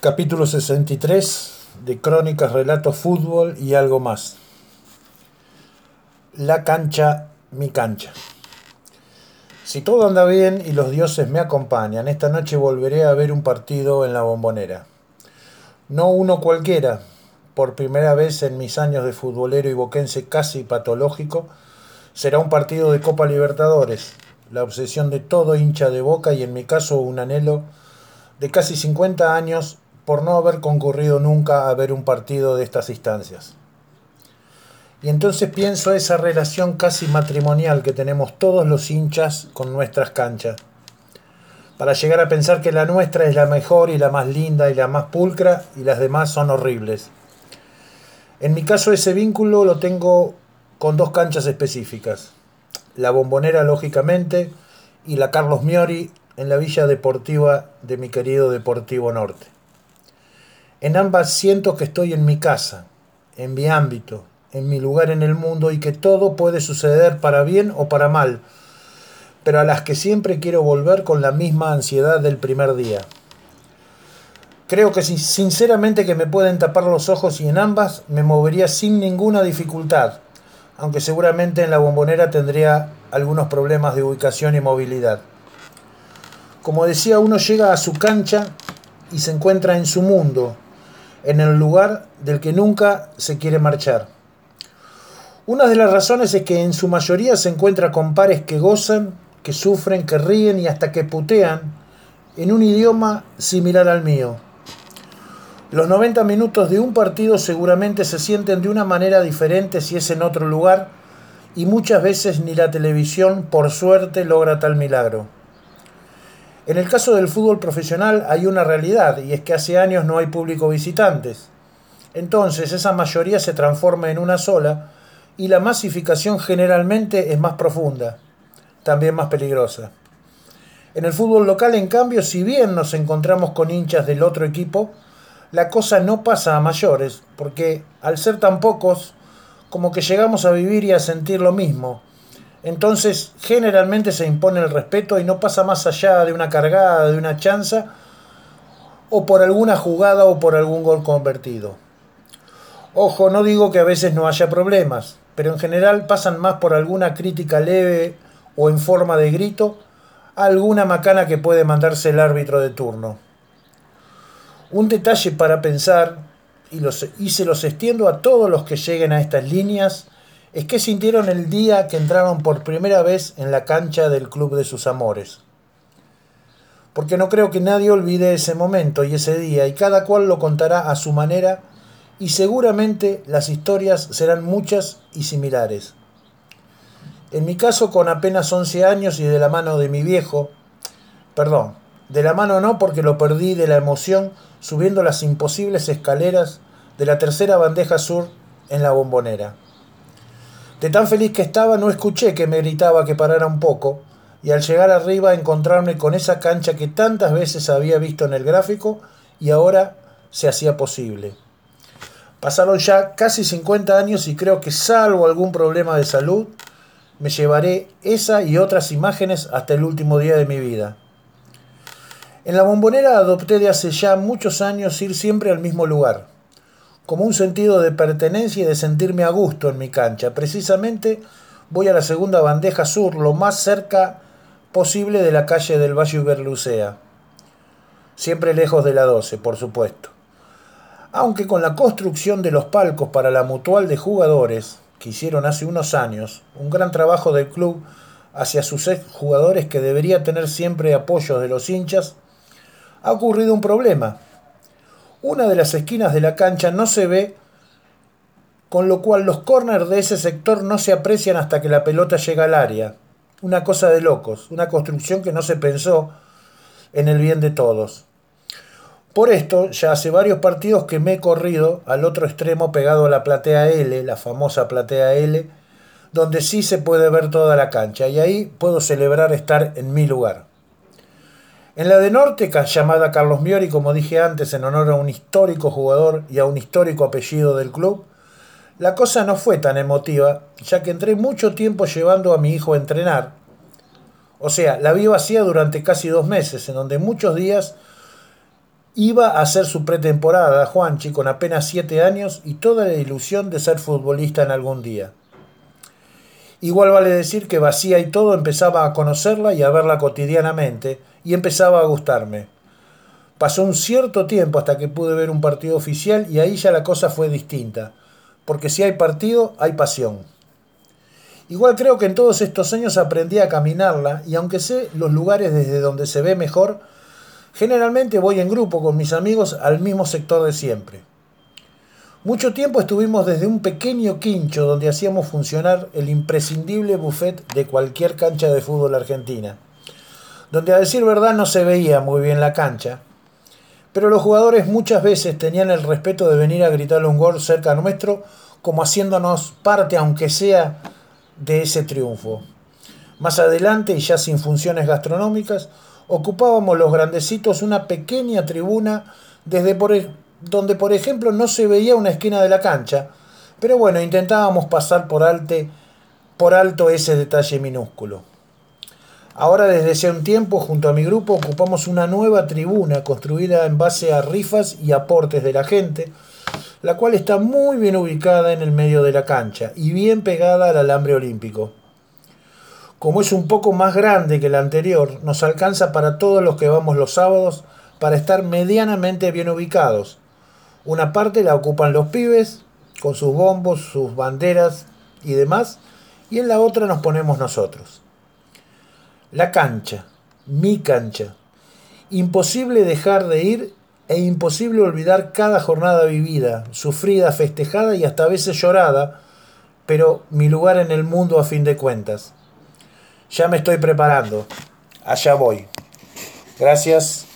Capítulo 63 de Crónicas, Relatos, Fútbol y algo más. La cancha, mi cancha. Si todo anda bien y los dioses me acompañan, esta noche volveré a ver un partido en la bombonera. No uno cualquiera, por primera vez en mis años de futbolero y boquense casi patológico, será un partido de Copa Libertadores, la obsesión de todo hincha de boca y en mi caso un anhelo de casi 50 años por no haber concurrido nunca a ver un partido de estas instancias. Y entonces pienso esa relación casi matrimonial que tenemos todos los hinchas con nuestras canchas, para llegar a pensar que la nuestra es la mejor y la más linda y la más pulcra y las demás son horribles. En mi caso ese vínculo lo tengo con dos canchas específicas, la bombonera lógicamente y la Carlos Miori en la Villa Deportiva de mi querido Deportivo Norte. En ambas siento que estoy en mi casa, en mi ámbito, en mi lugar en el mundo y que todo puede suceder para bien o para mal, pero a las que siempre quiero volver con la misma ansiedad del primer día. Creo que sinceramente que me pueden tapar los ojos y en ambas me movería sin ninguna dificultad, aunque seguramente en la bombonera tendría algunos problemas de ubicación y movilidad. Como decía, uno llega a su cancha y se encuentra en su mundo, en el lugar del que nunca se quiere marchar. Una de las razones es que en su mayoría se encuentra con pares que gozan, que sufren, que ríen y hasta que putean en un idioma similar al mío. Los 90 minutos de un partido seguramente se sienten de una manera diferente si es en otro lugar y muchas veces ni la televisión, por suerte, logra tal milagro. En el caso del fútbol profesional hay una realidad y es que hace años no hay público visitantes. Entonces esa mayoría se transforma en una sola y la masificación generalmente es más profunda, también más peligrosa. En el fútbol local, en cambio, si bien nos encontramos con hinchas del otro equipo, la cosa no pasa a mayores, porque al ser tan pocos, como que llegamos a vivir y a sentir lo mismo, entonces, generalmente se impone el respeto y no pasa más allá de una cargada, de una chanza, o por alguna jugada o por algún gol convertido. Ojo, no digo que a veces no haya problemas, pero en general pasan más por alguna crítica leve o en forma de grito, alguna macana que puede mandarse el árbitro de turno. Un detalle para pensar, y, los, y se los extiendo a todos los que lleguen a estas líneas, es que sintieron el día que entraron por primera vez en la cancha del club de sus amores. Porque no creo que nadie olvide ese momento y ese día, y cada cual lo contará a su manera, y seguramente las historias serán muchas y similares. En mi caso, con apenas 11 años y de la mano de mi viejo, perdón, de la mano no porque lo perdí de la emoción subiendo las imposibles escaleras de la tercera bandeja sur en la bombonera. De tan feliz que estaba no escuché que me gritaba que parara un poco, y al llegar arriba encontrarme con esa cancha que tantas veces había visto en el gráfico y ahora se hacía posible. Pasaron ya casi 50 años y creo que salvo algún problema de salud, me llevaré esa y otras imágenes hasta el último día de mi vida. En la bombonera adopté de hace ya muchos años ir siempre al mismo lugar como un sentido de pertenencia y de sentirme a gusto en mi cancha. Precisamente voy a la segunda bandeja sur, lo más cerca posible de la calle del Valle Berlucea. Siempre lejos de la 12, por supuesto. Aunque con la construcción de los palcos para la mutual de jugadores, que hicieron hace unos años, un gran trabajo del club hacia sus jugadores que debería tener siempre apoyo de los hinchas, ha ocurrido un problema una de las esquinas de la cancha no se ve, con lo cual los corners de ese sector no se aprecian hasta que la pelota llega al área. Una cosa de locos, una construcción que no se pensó en el bien de todos. Por esto, ya hace varios partidos que me he corrido al otro extremo pegado a la platea L, la famosa platea L, donde sí se puede ver toda la cancha, y ahí puedo celebrar estar en mi lugar. En la de Norte, llamada Carlos Miori, como dije antes, en honor a un histórico jugador y a un histórico apellido del club, la cosa no fue tan emotiva, ya que entré mucho tiempo llevando a mi hijo a entrenar. O sea, la vi vacía durante casi dos meses, en donde muchos días Iba a hacer su pretemporada, Juanchi, con apenas siete años y toda la ilusión de ser futbolista en algún día. Igual vale decir que vacía y todo empezaba a conocerla y a verla cotidianamente y empezaba a gustarme. Pasó un cierto tiempo hasta que pude ver un partido oficial y ahí ya la cosa fue distinta, porque si hay partido hay pasión. Igual creo que en todos estos años aprendí a caminarla y aunque sé los lugares desde donde se ve mejor, generalmente voy en grupo con mis amigos al mismo sector de siempre. Mucho tiempo estuvimos desde un pequeño quincho donde hacíamos funcionar el imprescindible buffet de cualquier cancha de fútbol argentina, donde a decir verdad no se veía muy bien la cancha, pero los jugadores muchas veces tenían el respeto de venir a gritarle un gol cerca nuestro como haciéndonos parte aunque sea de ese triunfo. Más adelante, y ya sin funciones gastronómicas, ocupábamos los grandecitos una pequeña tribuna desde donde, por ejemplo, no se veía una esquina de la cancha, pero bueno, intentábamos pasar por, alte, por alto ese detalle minúsculo. Ahora desde hace un tiempo, junto a mi grupo, ocupamos una nueva tribuna construida en base a rifas y aportes de la gente, la cual está muy bien ubicada en el medio de la cancha y bien pegada al alambre olímpico. Como es un poco más grande que la anterior, nos alcanza para todos los que vamos los sábados para estar medianamente bien ubicados. Una parte la ocupan los pibes, con sus bombos, sus banderas y demás, y en la otra nos ponemos nosotros. La cancha, mi cancha. Imposible dejar de ir e imposible olvidar cada jornada vivida, sufrida, festejada y hasta a veces llorada, pero mi lugar en el mundo a fin de cuentas. Ya me estoy preparando. Allá voy. Gracias.